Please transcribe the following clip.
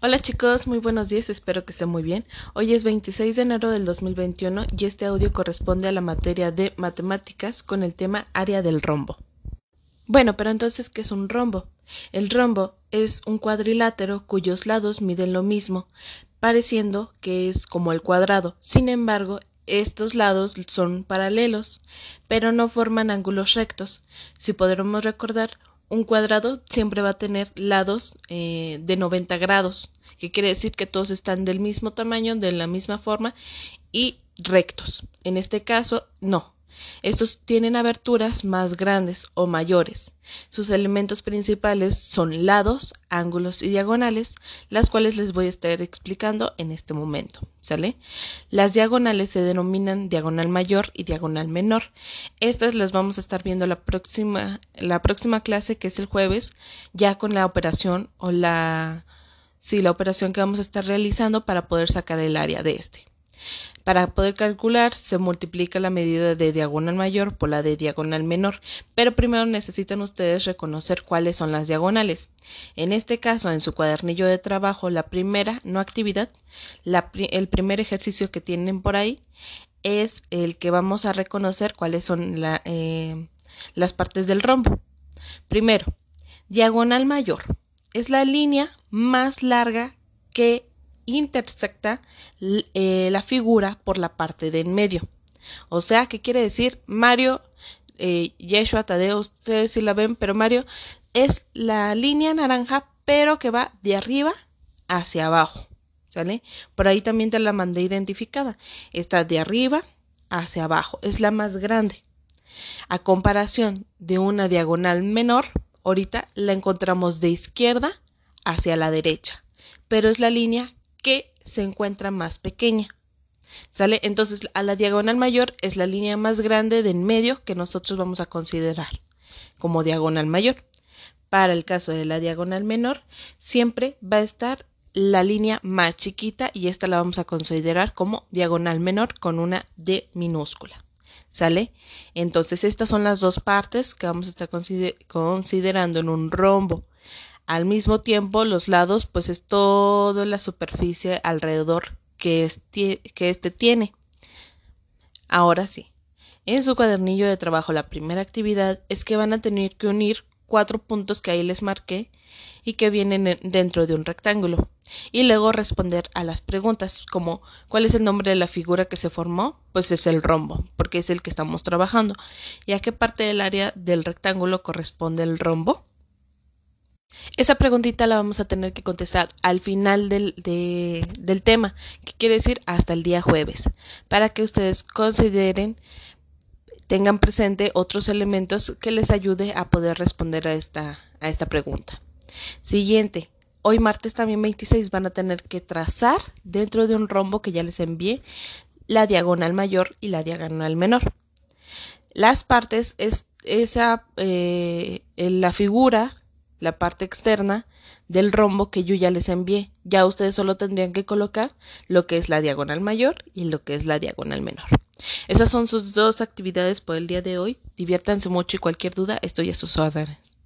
Hola chicos, muy buenos días, espero que estén muy bien. Hoy es 26 de enero del 2021 y este audio corresponde a la materia de matemáticas con el tema área del rombo. Bueno, pero entonces, ¿qué es un rombo? El rombo es un cuadrilátero cuyos lados miden lo mismo, pareciendo que es como el cuadrado. Sin embargo, estos lados son paralelos, pero no forman ángulos rectos. Si podremos recordar, un cuadrado siempre va a tener lados eh, de 90 grados, que quiere decir que todos están del mismo tamaño, de la misma forma y rectos. En este caso, no. Estos tienen aberturas más grandes o mayores. Sus elementos principales son lados, ángulos y diagonales, las cuales les voy a estar explicando en este momento. ¿Sale? Las diagonales se denominan diagonal mayor y diagonal menor. Estas las vamos a estar viendo la próxima, la próxima clase, que es el jueves, ya con la operación o la, sí, la operación que vamos a estar realizando para poder sacar el área de este. Para poder calcular se multiplica la medida de diagonal mayor por la de diagonal menor, pero primero necesitan ustedes reconocer cuáles son las diagonales. En este caso, en su cuadernillo de trabajo, la primera, no actividad, el primer ejercicio que tienen por ahí es el que vamos a reconocer cuáles son eh, las partes del rombo. Primero, diagonal mayor es la línea más larga que intersecta eh, la figura por la parte de en medio. O sea, ¿qué quiere decir? Mario, eh, Yeshua, Tadeo, ustedes sí la ven, pero Mario es la línea naranja, pero que va de arriba hacia abajo. ¿Sale? Por ahí también te la mandé identificada. Está de arriba hacia abajo. Es la más grande. A comparación de una diagonal menor, ahorita la encontramos de izquierda hacia la derecha. Pero es la línea que se encuentra más pequeña. ¿Sale? Entonces, a la diagonal mayor es la línea más grande de en medio que nosotros vamos a considerar como diagonal mayor. Para el caso de la diagonal menor, siempre va a estar la línea más chiquita y esta la vamos a considerar como diagonal menor con una D minúscula. ¿Sale? Entonces, estas son las dos partes que vamos a estar considerando en un rombo. Al mismo tiempo, los lados, pues es toda la superficie alrededor que este, tiene. Ahora sí, en su cuadernillo de trabajo la primera actividad es que van a tener que unir cuatro puntos que ahí les marqué y que vienen dentro de un rectángulo y luego responder a las preguntas como ¿cuál es el nombre de la figura que se formó? Pues es el rombo, porque es el que estamos trabajando. ¿Y a qué parte del área del rectángulo corresponde el rombo? Esa preguntita la vamos a tener que contestar al final del, del tema, que quiere decir hasta el día jueves, para que ustedes consideren, tengan presente otros elementos que les ayude a poder responder a esta, a esta pregunta. Siguiente, hoy martes también 26 van a tener que trazar dentro de un rombo que ya les envié la diagonal mayor y la diagonal menor. Las partes es esa eh, la figura la parte externa del rombo que yo ya les envié. Ya ustedes solo tendrían que colocar lo que es la diagonal mayor y lo que es la diagonal menor. Esas son sus dos actividades por el día de hoy. Diviértanse mucho y cualquier duda estoy a sus órdenes.